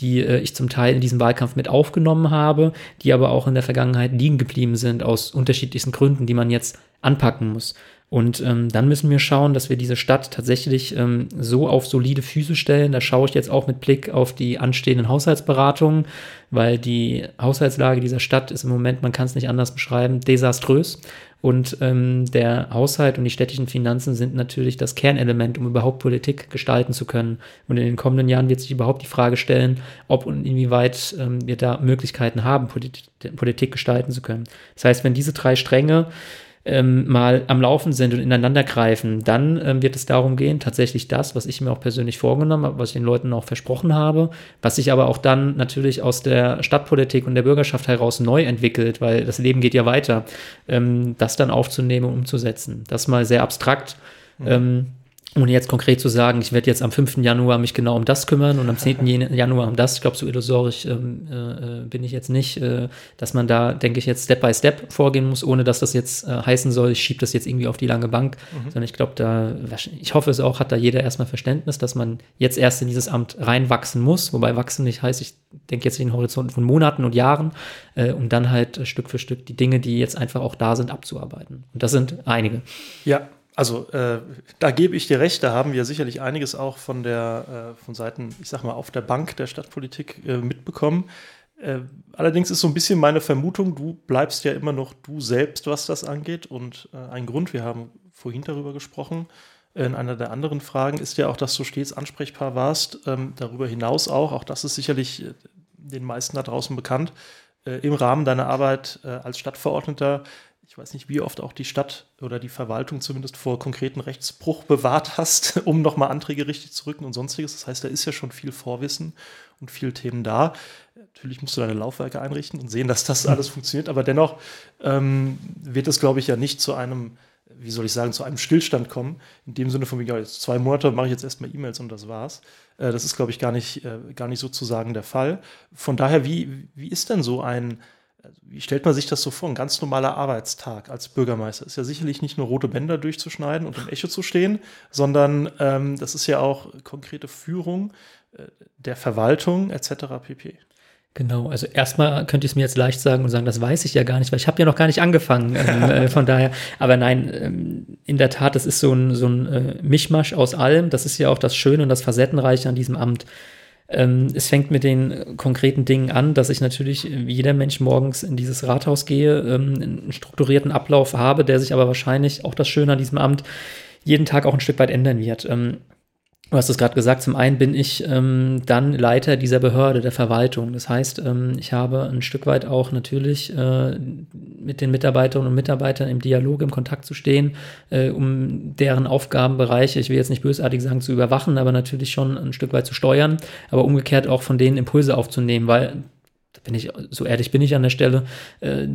die äh, ich zum Teil in diesem Wahlkampf mit aufgenommen habe, die aber auch in der Vergangenheit liegen geblieben sind, aus unterschiedlichsten Gründen, die man jetzt anpacken muss. Und ähm, dann müssen wir schauen, dass wir diese Stadt tatsächlich ähm, so auf solide Füße stellen. Da schaue ich jetzt auch mit Blick auf die anstehenden Haushaltsberatungen, weil die Haushaltslage dieser Stadt ist im Moment, man kann es nicht anders beschreiben, desaströs. Und ähm, der Haushalt und die städtischen Finanzen sind natürlich das Kernelement, um überhaupt Politik gestalten zu können. Und in den kommenden Jahren wird sich überhaupt die Frage stellen, ob und inwieweit ähm, wir da Möglichkeiten haben, Politik, Politik gestalten zu können. Das heißt, wenn diese drei Stränge ähm, mal am Laufen sind und ineinander greifen, dann ähm, wird es darum gehen, tatsächlich das, was ich mir auch persönlich vorgenommen habe, was ich den Leuten auch versprochen habe, was sich aber auch dann natürlich aus der Stadtpolitik und der Bürgerschaft heraus neu entwickelt, weil das Leben geht ja weiter, ähm, das dann aufzunehmen und umzusetzen. Das mal sehr abstrakt. Mhm. Ohne jetzt konkret zu sagen, ich werde jetzt am 5. Januar mich genau um das kümmern und am 10. Januar um das. Ich glaube, so illusorisch ähm, äh, bin ich jetzt nicht, äh, dass man da, denke ich, jetzt Step by Step vorgehen muss, ohne dass das jetzt äh, heißen soll, ich schiebe das jetzt irgendwie auf die lange Bank. Mhm. Sondern ich glaube, da, ich hoffe es auch, hat da jeder erstmal Verständnis, dass man jetzt erst in dieses Amt reinwachsen muss. Wobei wachsen nicht heißt, ich denke jetzt in den Horizonten von Monaten und Jahren, äh, um dann halt Stück für Stück die Dinge, die jetzt einfach auch da sind, abzuarbeiten. Und das sind einige. Ja, Also äh, da gebe ich dir recht, da haben wir sicherlich einiges auch von der äh, von Seiten, ich sag mal, auf der Bank der Stadtpolitik äh, mitbekommen. Äh, allerdings ist so ein bisschen meine Vermutung, du bleibst ja immer noch du selbst, was das angeht. Und äh, ein Grund, wir haben vorhin darüber gesprochen, in einer der anderen Fragen ist ja auch, dass du stets ansprechbar warst. Ähm, darüber hinaus auch, auch das ist sicherlich äh, den meisten da draußen bekannt, im Rahmen deiner Arbeit als Stadtverordneter ich weiß nicht, wie oft auch die Stadt oder die Verwaltung zumindest vor konkreten Rechtsbruch bewahrt hast, um nochmal Anträge richtig zu rücken und sonstiges. Das heißt, da ist ja schon viel Vorwissen und viel Themen da. Natürlich musst du deine Laufwerke einrichten und sehen, dass das alles funktioniert, aber dennoch ähm, wird es, glaube ich, ja nicht zu einem, wie soll ich sagen, zu einem Stillstand kommen. In dem Sinne von, ja, jetzt zwei Monate mache ich jetzt erstmal E-Mails und das war's. Äh, das ist, glaube ich, gar nicht, äh, gar nicht sozusagen der Fall. Von daher, wie, wie ist denn so ein wie stellt man sich das so vor? Ein ganz normaler Arbeitstag als Bürgermeister ist ja sicherlich nicht nur rote Bänder durchzuschneiden und im Echo zu stehen, sondern ähm, das ist ja auch konkrete Führung äh, der Verwaltung etc. pp. Genau, also erstmal könnte ich es mir jetzt leicht sagen und sagen, das weiß ich ja gar nicht, weil ich habe ja noch gar nicht angefangen. Ähm, äh, von daher, aber nein, ähm, in der Tat, es ist so ein, so ein äh, Mischmasch aus allem. Das ist ja auch das Schöne und das Facettenreiche an diesem Amt. Ähm, es fängt mit den konkreten Dingen an, dass ich natürlich wie jeder Mensch morgens in dieses Rathaus gehe, ähm, einen strukturierten Ablauf habe, der sich aber wahrscheinlich auch das Schöne an diesem Amt jeden Tag auch ein Stück weit ändern wird. Ähm, Du hast es gerade gesagt, zum einen bin ich ähm, dann Leiter dieser Behörde, der Verwaltung. Das heißt, ähm, ich habe ein Stück weit auch natürlich äh, mit den Mitarbeiterinnen und Mitarbeitern im Dialog, im Kontakt zu stehen, äh, um deren Aufgabenbereiche, ich will jetzt nicht bösartig sagen, zu überwachen, aber natürlich schon ein Stück weit zu steuern, aber umgekehrt auch von denen Impulse aufzunehmen, weil da bin ich, so ehrlich bin ich an der Stelle, äh,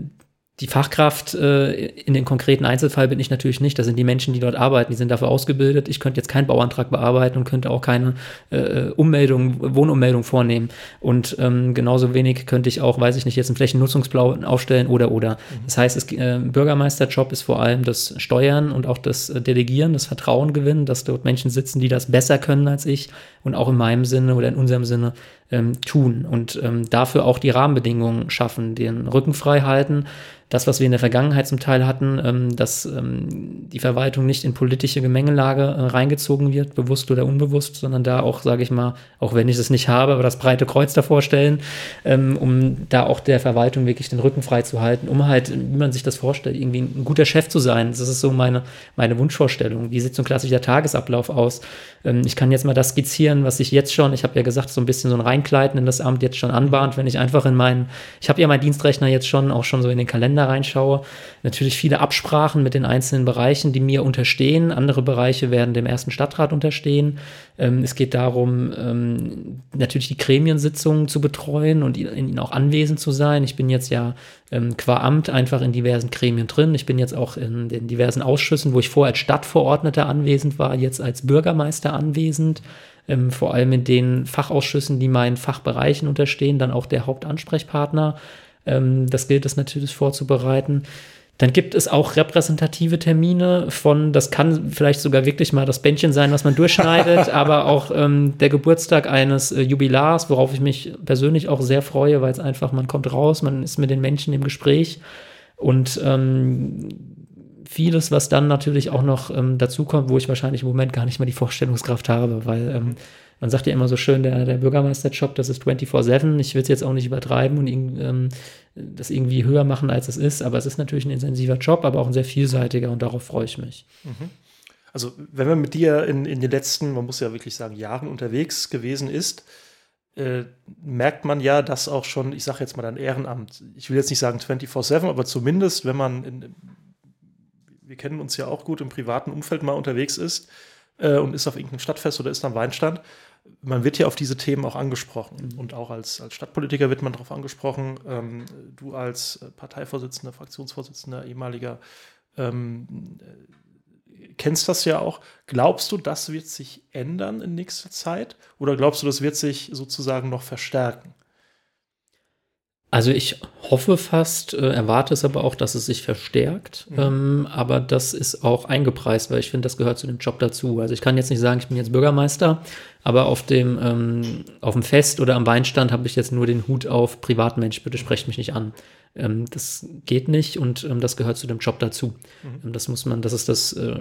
die Fachkraft äh, in den konkreten Einzelfall bin ich natürlich nicht. Das sind die Menschen, die dort arbeiten, die sind dafür ausgebildet. Ich könnte jetzt keinen Bauantrag bearbeiten und könnte auch keine äh, Ummeldung, Wohnummeldung vornehmen. Und ähm, genauso wenig könnte ich auch, weiß ich nicht, jetzt einen Flächennutzungsplan aufstellen oder oder. Mhm. Das heißt, es, äh, Bürgermeisterjob ist vor allem das Steuern und auch das äh, Delegieren, das Vertrauen gewinnen, dass dort Menschen sitzen, die das besser können als ich und auch in meinem Sinne oder in unserem Sinne ähm, tun und ähm, dafür auch die Rahmenbedingungen schaffen, den Rücken frei halten, das, was wir in der Vergangenheit zum Teil hatten, ähm, dass ähm, die Verwaltung nicht in politische Gemengelage äh, reingezogen wird, bewusst oder unbewusst, sondern da auch, sage ich mal, auch wenn ich es nicht habe, aber das breite Kreuz davor stellen, ähm, um da auch der Verwaltung wirklich den Rücken frei zu halten, um halt, wie man sich das vorstellt, irgendwie ein guter Chef zu sein. Das ist so meine, meine Wunschvorstellung. Wie sieht so ein klassischer Tagesablauf aus? Ähm, ich kann jetzt mal das skizzieren, was ich jetzt schon, ich habe ja gesagt, so ein bisschen so ein Reinkleiden in das Amt jetzt schon anbahnt, wenn ich einfach in meinen, ich habe ja meinen Dienstrechner jetzt schon auch schon so in den Kalender reinschaue. Natürlich viele Absprachen mit den einzelnen Bereichen, die mir unterstehen. Andere Bereiche werden dem ersten Stadtrat unterstehen. Ähm, es geht darum, ähm, natürlich die Gremiensitzungen zu betreuen und in ihnen auch anwesend zu sein. Ich bin jetzt ja ähm, qua Amt einfach in diversen Gremien drin. Ich bin jetzt auch in den diversen Ausschüssen, wo ich vorher als Stadtverordneter anwesend war, jetzt als Bürgermeister anwesend. Ähm, vor allem in den Fachausschüssen, die meinen Fachbereichen unterstehen, dann auch der Hauptansprechpartner. Ähm, das gilt es natürlich vorzubereiten. Dann gibt es auch repräsentative Termine von, das kann vielleicht sogar wirklich mal das Bändchen sein, was man durchschneidet, aber auch ähm, der Geburtstag eines äh, Jubilars, worauf ich mich persönlich auch sehr freue, weil es einfach, man kommt raus, man ist mit den Menschen im Gespräch und ähm, vieles, was dann natürlich auch noch ähm, dazu kommt, wo ich wahrscheinlich im Moment gar nicht mehr die Vorstellungskraft habe, weil ähm, man sagt ja immer so schön, der, der Bürgermeisterjob, das ist 24-7. Ich will es jetzt auch nicht übertreiben und ähm, das irgendwie höher machen, als es ist, aber es ist natürlich ein intensiver Job, aber auch ein sehr vielseitiger und darauf freue ich mich. Mhm. Also, wenn man mit dir in, in den letzten, man muss ja wirklich sagen, Jahren unterwegs gewesen ist, äh, merkt man ja, dass auch schon, ich sage jetzt mal dein Ehrenamt, ich will jetzt nicht sagen 24-7, aber zumindest, wenn man, in, wir kennen uns ja auch gut im privaten Umfeld mal unterwegs ist äh, und ist auf irgendeinem Stadtfest oder ist am Weinstand, man wird ja auf diese Themen auch angesprochen. Mhm. Und auch als, als Stadtpolitiker wird man darauf angesprochen. Ähm, du als äh, Parteivorsitzender, Fraktionsvorsitzender, ehemaliger, ähm, äh, kennst das ja auch. Glaubst du, das wird sich ändern in nächster Zeit? Oder glaubst du, das wird sich sozusagen noch verstärken? Also ich hoffe fast, äh, erwarte es aber auch, dass es sich verstärkt. Mhm. Ähm, aber das ist auch eingepreist, weil ich finde, das gehört zu dem Job dazu. Also ich kann jetzt nicht sagen, ich bin jetzt Bürgermeister, aber auf dem, ähm, auf dem Fest oder am Weinstand habe ich jetzt nur den Hut auf Privatmensch, bitte sprecht mich nicht an. Ähm, das geht nicht und ähm, das gehört zu dem Job dazu. Mhm. Ähm, das muss man, das ist das äh,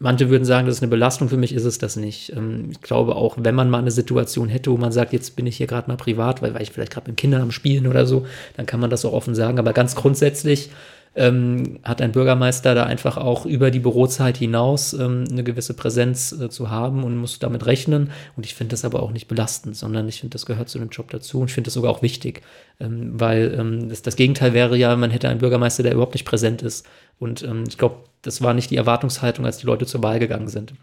Manche würden sagen, das ist eine Belastung, für mich ist es das nicht. Ähm, ich glaube auch, wenn man mal eine Situation hätte, wo man sagt, jetzt bin ich hier gerade mal privat, weil, weil ich vielleicht gerade mit Kindern am Spielen oder so, dann kann man das auch offen sagen. Aber ganz grundsätzlich ähm, hat ein Bürgermeister da einfach auch über die Bürozeit hinaus ähm, eine gewisse Präsenz äh, zu haben und muss damit rechnen. Und ich finde das aber auch nicht belastend, sondern ich finde, das gehört zu dem Job dazu und ich finde das sogar auch wichtig, ähm, weil ähm, das, das, Gegenteil wäre ja, man hätte einen Bürgermeister, der überhaupt nicht präsent ist. Und ähm, ich glaube, das war nicht die Erwartungshaltung, als die Leute zur Wahl gegangen sind.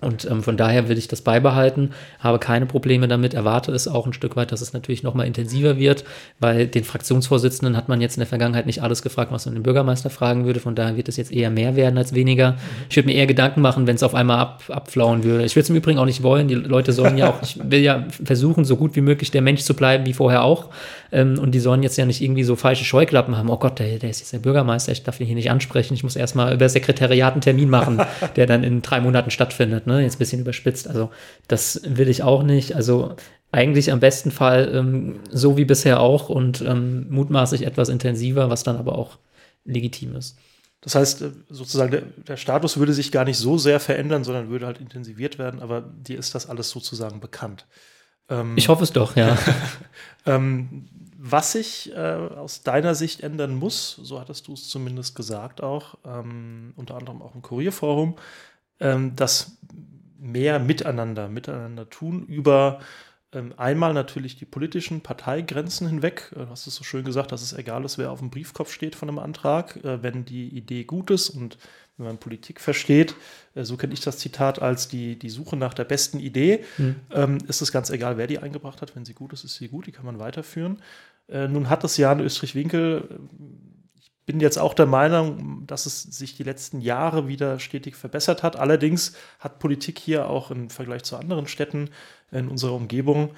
Und ähm, von daher will ich das beibehalten, habe keine Probleme damit, erwarte es auch ein Stück weit, dass es natürlich nochmal intensiver wird, weil den Fraktionsvorsitzenden hat man jetzt in der Vergangenheit nicht alles gefragt, was man den Bürgermeister fragen würde. Von daher wird es jetzt eher mehr werden als weniger. Ich würde mir eher Gedanken machen, wenn es auf einmal ab, abflauen würde. Ich würde es im Übrigen auch nicht wollen. Die Leute sollen ja auch, ich will ja versuchen, so gut wie möglich der Mensch zu bleiben, wie vorher auch. Ähm, und die sollen jetzt ja nicht irgendwie so falsche Scheuklappen haben. Oh Gott, der, der ist jetzt der Bürgermeister, ich darf ihn hier nicht ansprechen. Ich muss erstmal über Sekretariat einen Termin machen, der dann in drei Monaten stattfindet ne? Jetzt ein bisschen überspitzt. Also das will ich auch nicht. Also eigentlich am besten Fall ähm, so wie bisher auch und ähm, mutmaßlich etwas intensiver, was dann aber auch legitim ist. Das heißt, äh, sozusagen, der, der, Status würde sich gar nicht so sehr verändern, sondern würde halt intensiviert werden, aber dir ist das alles sozusagen bekannt. Ähm, ich hoffe es doch, ja. ähm, was sich äh, aus deiner Sicht ändern muss, so hattest du es zumindest gesagt auch, ähm, unter anderem auch im Kurierforum, ähm, dass mehr miteinander, miteinander tun über ähm, einmal natürlich die politischen Parteigrenzen hinweg. Äh, du hast es so schön gesagt, dass es egal ist, wer auf dem Briefkopf steht von einem Antrag, äh, wenn die Idee gut ist und wenn man Politik versteht, äh, so kenne ich das Zitat als die, die Suche nach der besten Idee, mhm. ist es ganz egal, wer die eingebracht hat. Wenn sie gut ist, ist sie gut, die kann man weiterführen. Nun hat das Jahr in Österreich-Winkel bin jetzt auch der Meinung, dass es sich die letzten Jahre wieder stetig verbessert hat. Allerdings hat Politik hier auch im Vergleich zu anderen Städten in unserer Umgebung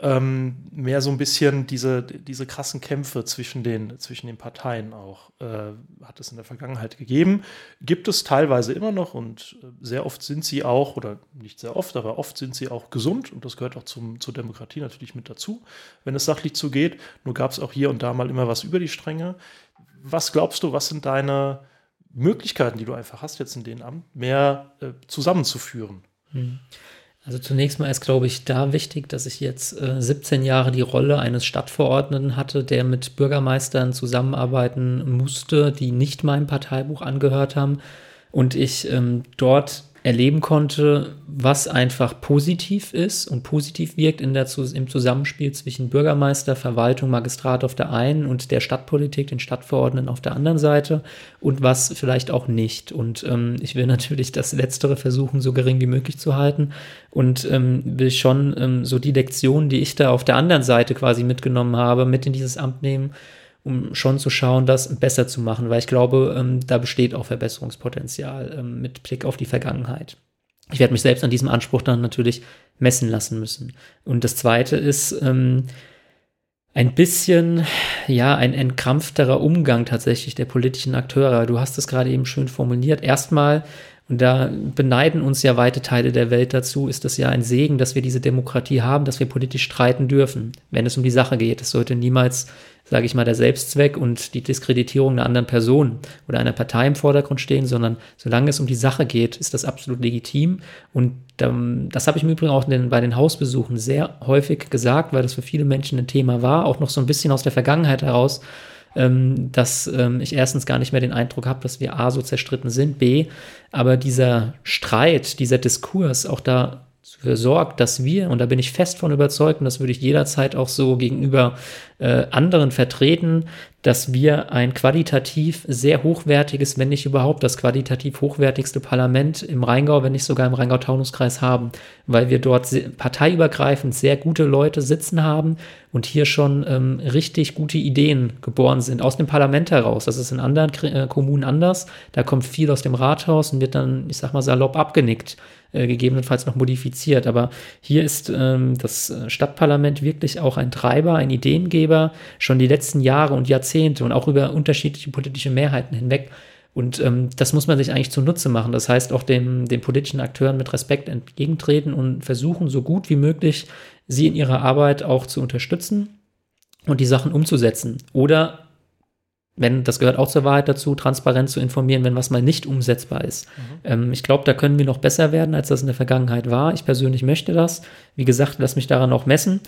ähm, mehr so ein bisschen diese, diese krassen Kämpfe zwischen den, zwischen den Parteien auch, äh, hat es in der Vergangenheit gegeben. Gibt es teilweise immer noch und äh, sehr oft sind sie auch, oder nicht sehr oft, aber oft sind sie auch gesund und das gehört auch zum, zur Demokratie natürlich mit dazu, wenn es sachlich zugeht. Nur gab es auch hier und da mal immer was über die Stränge was glaubst du, was sind deine Möglichkeiten, die du einfach hast, jetzt in den Amt, mehr äh, zusammenzuführen? Hm. Also zunächst mal ist, glaube ich, da wichtig, dass ich jetzt äh, 17 Jahre die Rolle eines Stadtverordneten hatte, der mit Bürgermeistern zusammenarbeiten musste, die nicht meinem Parteibuch angehört haben. Und ich ähm, dort erleben konnte, was einfach positiv ist und positiv wirkt in der, im Zusammenspiel zwischen Bürgermeister, Verwaltung, Magistrat auf der einen und der Stadtpolitik, den Stadtverordneten auf der anderen Seite und was vielleicht auch nicht. Und ähm, ich will natürlich das Letztere versuchen, so gering wie möglich zu halten und ähm, will schon ähm, so die Lektionen, die ich da auf der anderen Seite quasi mitgenommen habe, mit in dieses Amt nehmen um schon zu schauen, das besser zu machen, weil ich glaube, ähm, da besteht auch Verbesserungspotenzial ähm, mit Blick auf die Vergangenheit. Ich werde mich selbst an diesem Anspruch dann natürlich messen lassen müssen. Und das Zweite ist ähm, ein bisschen, ja, ein entkrampfterer Umgang tatsächlich der politischen Akteure. Du hast es gerade eben schön formuliert. Erstmal und da beneiden uns ja weite Teile der Welt dazu, ist das ja ein Segen, dass wir diese Demokratie haben, dass wir politisch streiten dürfen, wenn es um die Sache geht. Es sollte niemals sage ich mal, der Selbstzweck und die Diskreditierung einer anderen Person oder einer Partei im Vordergrund stehen, sondern solange es um die Sache geht, ist das absolut legitim. Und ähm, das habe ich im Übrigen auch den, bei den Hausbesuchen sehr häufig gesagt, weil das für viele Menschen ein Thema war, auch noch so ein bisschen aus der Vergangenheit heraus, ähm, dass ähm, ich erstens gar nicht mehr den Eindruck habe, dass wir A so zerstritten sind, B, aber dieser Streit, dieser Diskurs auch da sorgt, dass wir, und da bin ich fest von überzeugt, und das würde ich jederzeit auch so gegenüber äh, anderen vertreten, dass wir ein qualitativ sehr hochwertiges, wenn nicht überhaupt das qualitativ hochwertigste Parlament im Rheingau, wenn nicht sogar im Rheingau-Taunus-Kreis haben, weil wir dort parteiübergreifend sehr gute Leute sitzen haben und hier schon ähm, richtig gute Ideen geboren sind, aus dem Parlament heraus. Das ist in anderen äh, Kommunen anders. Da kommt viel aus dem Rathaus und wird dann, ich sag mal, salopp abgenickt äh, gegebenenfalls noch modifiziert. Aber hier ist ähm, das Stadtparlament wirklich auch ein Treiber, ein Ideengeber, schon die letzten Jahre und Jahrzehnte und auch über unterschiedliche politische Mehrheiten hinweg. Und ähm, das muss man sich eigentlich zunutze machen. Das heißt, auch dem, den politischen Akteuren mit Respekt entgegentreten und versuchen, so gut wie möglich sie in ihrer Arbeit auch zu unterstützen und die Sachen umzusetzen. Oder wenn, das gehört auch zur Wahrheit dazu, transparent zu informieren, wenn was mal nicht umsetzbar ist. Mhm. Ähm, ich glaube, da können wir noch besser werden, als das in der Vergangenheit war. Ich persönlich möchte das. Wie gesagt, lass mich daran auch messen.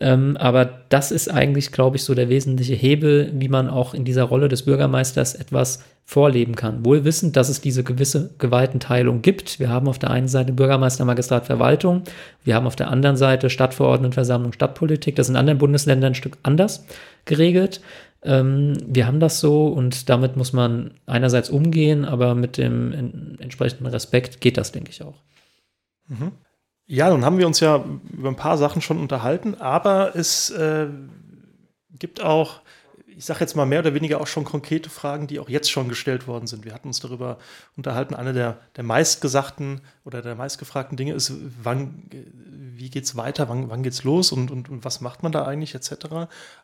Ähm, aber das ist eigentlich, glaube ich, so der wesentliche Hebel, wie man auch in dieser Rolle des Bürgermeisters etwas vorleben kann. Wohl wissend, dass es diese gewisse Gewaltenteilung gibt. Wir haben auf der einen Seite Bürgermeister, Magistrat, Verwaltung. Wir haben auf der anderen Seite Stadtverordnetenversammlung, Stadtpolitik. Das ist in anderen Bundesländern ein Stück anders geregelt. Ähm, wir haben das so und damit muss man einerseits umgehen, aber mit dem entsprechenden Respekt geht das, denke ich, auch. Mhm. Ja, nun haben wir uns ja über ein paar Sachen schon unterhalten, aber es äh, gibt auch ich sage jetzt mal mehr oder weniger auch schon konkrete Fragen, die auch jetzt schon gestellt worden sind. Wir hatten uns darüber unterhalten, eine der, der meistgesagten oder der meistgefragten Dinge ist, wann, wie geht es weiter, wann, wann geht es los und, und, und, was macht man da eigentlich etc.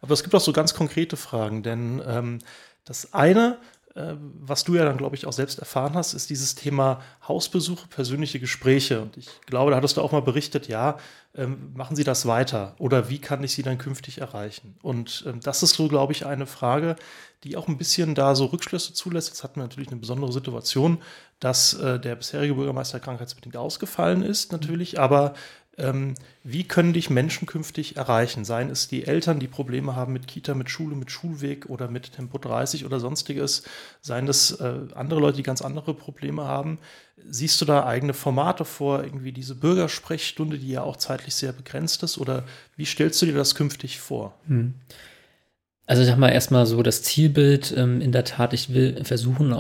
Aber es gibt auch so ganz konkrete Fragen, denn ähm, das eine, was du ja dann, glaube ich, auch selbst erfahren hast, ist dieses Thema Hausbesuche, persönliche Gespräche. Und ich glaube, da hattest du auch mal berichtet, ja, ähm, machen Sie das weiter oder wie kann ich Sie dann künftig erreichen? Und ähm, das ist so, glaube ich, eine Frage, die auch ein bisschen da so Rückschlüsse zulässt. Jetzt hatten wir natürlich eine besondere Situation, dass äh, der bisherige Bürgermeister krankheitsbedingt ausgefallen ist, natürlich, aber ähm, wie können dich Menschen künftig erreichen? Seien es die Eltern, die Probleme haben mit Kita, mit Schule, mit Schulweg oder mit Tempo 30 oder sonstiges, seien es äh, andere Leute, die ganz andere Probleme haben. Siehst du da eigene Formate vor, irgendwie diese Bürgersprechstunde, die ja auch zeitlich sehr begrenzt ist? Oder wie stellst du dir das künftig vor? Hm. Also ich sag mal erstmal so das Zielbild, ähm, in der Tat, ich will versuchen,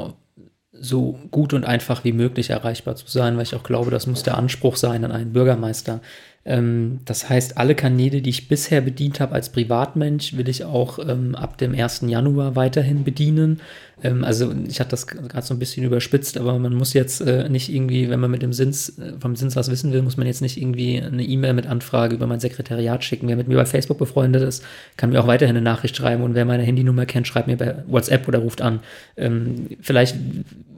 so gut und einfach wie möglich erreichbar zu sein, weil ich auch glaube, das muss der Anspruch sein an einen Bürgermeister. Ähm, das heißt, alle Kanäle, die ich bisher bedient habe als Privatmensch, will ich auch ähm, ab dem 1. Januar weiterhin bedienen. Ähm, also ich hatte das gerade so ein bisschen überspitzt, aber man muss jetzt äh, nicht irgendwie, wenn man mit dem Sins, äh, vom Sins was wissen will, muss man jetzt nicht irgendwie eine E-Mail mit Anfrage über mein Sekretariat schicken. Wer mit mir bei Facebook befreundet ist, kann mir auch weiterhin eine Nachricht schreiben und wer meine Handynummer kennt, schreibt mir bei WhatsApp oder ruft an. Ähm, vielleicht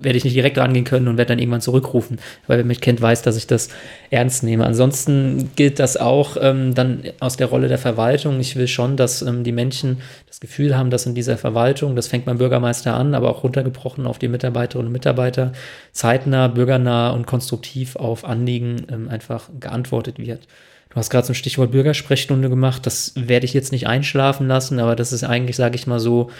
werde ich nicht direkt rangehen können und werde dann irgendwann zurückrufen, weil wer mich kennt, weiß, dass ich das ernst nehme. Ansonsten gilt das auch ähm, dann aus der Rolle der Verwaltung. Ich will schon, dass ähm, die Menschen das Gefühl haben, dass in dieser Verwaltung, das fängt beim Bürgermeister an, aber auch runtergebrochen auf die Mitarbeiterinnen und Mitarbeiter, zeitnah, bürgernah und konstruktiv auf Anliegen ähm, einfach geantwortet wird. Du hast gerade so ein Stichwort Bürgersprechstunde gemacht. Das werde ich jetzt nicht einschlafen lassen, aber das ist eigentlich, sage ich mal so,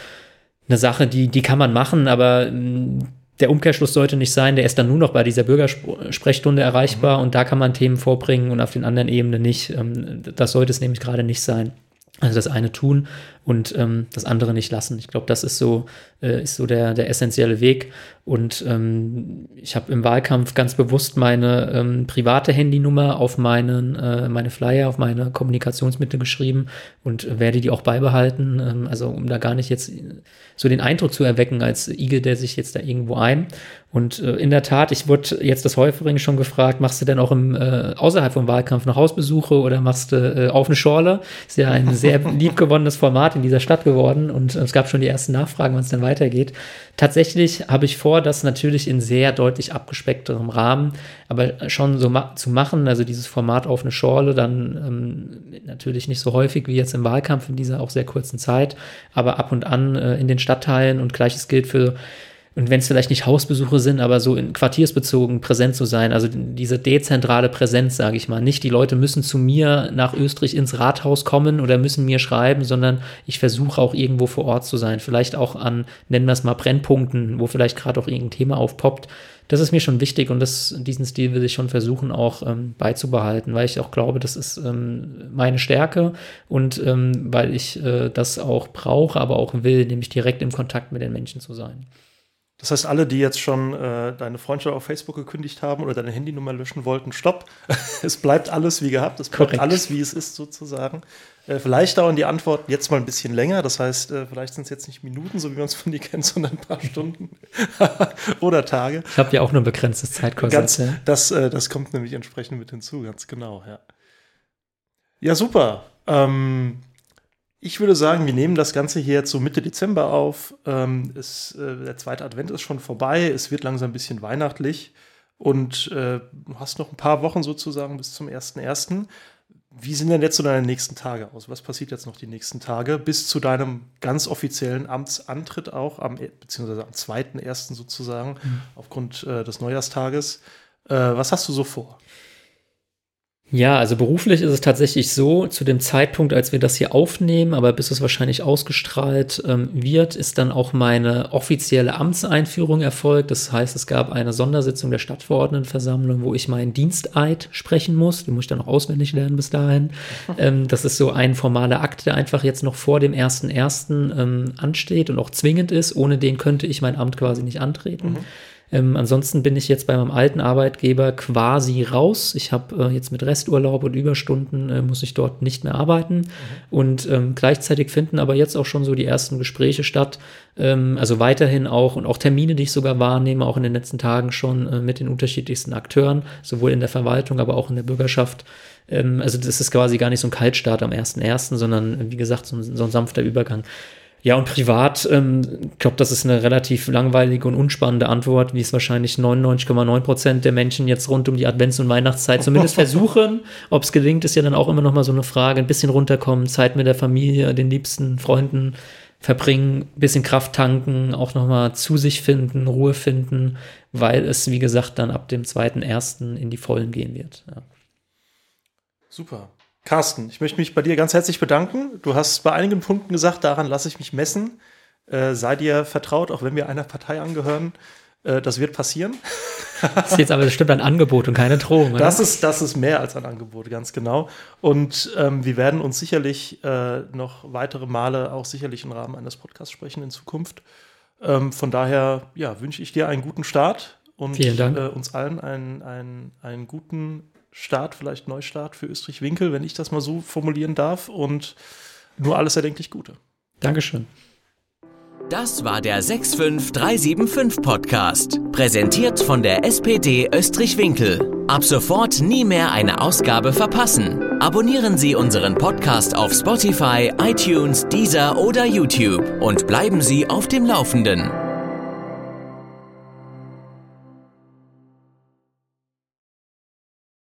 eine Sache, die, die kann man machen, aber mm, der Umkehrschluss sollte nicht sein, der ist dann nur noch bei dieser Bürgersprechstunde erreichbar mhm. und da kann man Themen vorbringen und auf den anderen Ebenen nicht. Ähm, das sollte es nämlich gerade nicht sein. Also das eine tun und ähm, das andere nicht lassen. Ich glaube, das ist so, äh, ist so der, der essentielle Weg. Und ähm, ich habe im Wahlkampf ganz bewusst meine ähm, private Handynummer auf meinen, äh, meine Flyer, auf meine Kommunikationsmittel geschrieben und werde die auch beibehalten. Ähm, also um da gar nicht jetzt so den Eindruck zu erwecken, als Igel, der sich jetzt da irgendwo ein. Und äh, in der Tat, ich wurde jetzt das häufigen schon gefragt, machst du denn auch im, äh, außerhalb vom Wahlkampf noch Hausbesuche oder machst du äh, auf eine Schorle? Ist ja ein sehr liebgewonnenes Format in dieser Stadt geworden und es gab schon die ersten Nachfragen, wann es denn weitergeht. Tatsächlich habe ich vor, das natürlich in sehr deutlich abgespeckterem Rahmen, aber schon so ma zu machen, also dieses Format auf eine Schorle, dann ähm, natürlich nicht so häufig wie jetzt im Wahlkampf in dieser auch sehr kurzen Zeit, aber ab und an äh, in den Stadtteilen und gleiches gilt für und wenn es vielleicht nicht Hausbesuche sind, aber so in quartiersbezogen präsent zu sein, also diese dezentrale Präsenz, sage ich mal. Nicht die Leute müssen zu mir nach Österreich ins Rathaus kommen oder müssen mir schreiben, sondern ich versuche auch irgendwo vor Ort zu sein. Vielleicht auch an, nennen wir es mal, Brennpunkten, wo vielleicht gerade auch irgendein Thema aufpoppt. Das ist mir schon wichtig und das, diesen Stil will ich schon versuchen auch ähm, beizubehalten, weil ich auch glaube, das ist ähm, meine Stärke und ähm, weil ich äh, das auch brauche, aber auch will, nämlich direkt im Kontakt mit den Menschen zu sein. Das heißt, alle, die jetzt schon äh, deine Freundschaft auf Facebook gekündigt haben oder deine Handynummer löschen wollten, stopp. es bleibt alles wie gehabt, es bleibt Korrekt. alles wie es ist sozusagen. Äh, vielleicht dauern die Antworten jetzt mal ein bisschen länger, das heißt, äh, vielleicht sind es jetzt nicht Minuten, so wie man es von dir kennt, sondern ein paar Stunden oder Tage. Ich habe ja auch nur ein begrenztes Zeitkorsett. Ja. Das, äh, das kommt nämlich entsprechend mit hinzu, ganz genau, ja. Ja, super. Ähm, ich würde sagen, wir nehmen das Ganze hier jetzt so Mitte Dezember auf. Ähm, es, äh, der zweite Advent ist schon vorbei. Es wird langsam ein bisschen weihnachtlich. Und äh, du hast noch ein paar Wochen sozusagen bis zum 1.1. Wie sehen denn jetzt so deine nächsten Tage aus? Was passiert jetzt noch die nächsten Tage bis zu deinem ganz offiziellen Amtsantritt auch, am, beziehungsweise am 2.1. sozusagen, mhm. aufgrund äh, des Neujahrstages? Äh, was hast du so vor? Ja, also beruflich ist es tatsächlich so, zu dem Zeitpunkt, als wir das hier aufnehmen, aber bis es wahrscheinlich ausgestrahlt ähm, wird, ist dann auch meine offizielle Amtseinführung erfolgt. Das heißt, es gab eine Sondersitzung der Stadtverordnetenversammlung, wo ich meinen Diensteid sprechen muss. Den muss ich dann auch auswendig lernen bis dahin. ähm, das ist so ein formaler Akt, der einfach jetzt noch vor dem 1.1. Ähm, ansteht und auch zwingend ist. Ohne den könnte ich mein Amt quasi nicht antreten. Mhm. Ähm, ansonsten bin ich jetzt bei meinem alten Arbeitgeber quasi raus. Ich habe äh, jetzt mit Resturlaub und Überstunden äh, muss ich dort nicht mehr arbeiten. Mhm. Und ähm, gleichzeitig finden aber jetzt auch schon so die ersten Gespräche statt. Ähm, also weiterhin auch und auch Termine, die ich sogar wahrnehme, auch in den letzten Tagen schon äh, mit den unterschiedlichsten Akteuren, sowohl in der Verwaltung, aber auch in der Bürgerschaft. Ähm, also das ist quasi gar nicht so ein Kaltstart am 1.1., sondern wie gesagt so ein, so ein sanfter Übergang. Ja, und privat, ähm, ich glaube, das ist eine relativ langweilige und unspannende Antwort, wie es wahrscheinlich 99,9 Prozent der Menschen jetzt rund um die Advents- und Weihnachtszeit zumindest versuchen. Ob es gelingt, ist ja dann auch immer noch mal so eine Frage. Ein bisschen runterkommen, Zeit mit der Familie, den liebsten Freunden verbringen, ein bisschen Kraft tanken, auch noch mal zu sich finden, Ruhe finden, weil es, wie gesagt, dann ab dem 2.1. in die Vollen gehen wird. Ja. Super. Carsten, ich möchte mich bei dir ganz herzlich bedanken. Du hast bei einigen Punkten gesagt, daran lasse ich mich messen. Äh, sei dir vertraut, auch wenn wir einer Partei angehören. Äh, das wird passieren. Das ist jetzt aber bestimmt ein Angebot und keine Drohung, oder? Das ist, das ist mehr als ein Angebot, ganz genau. Und ähm, wir werden uns sicherlich äh, noch weitere Male auch sicherlich im Rahmen eines Podcasts sprechen in Zukunft. Ähm, von daher ja, wünsche ich dir einen guten Start und äh, uns allen einen, einen, einen guten Start, vielleicht Neustart für Österreich-Winkel, wenn ich das mal so formulieren darf. Und nur alles erdenklich Gute. Dankeschön. Das war der 65375 Podcast, präsentiert von der SPD Österreich-Winkel. Ab sofort nie mehr eine Ausgabe verpassen. Abonnieren Sie unseren Podcast auf Spotify, iTunes, Deezer oder YouTube und bleiben Sie auf dem Laufenden.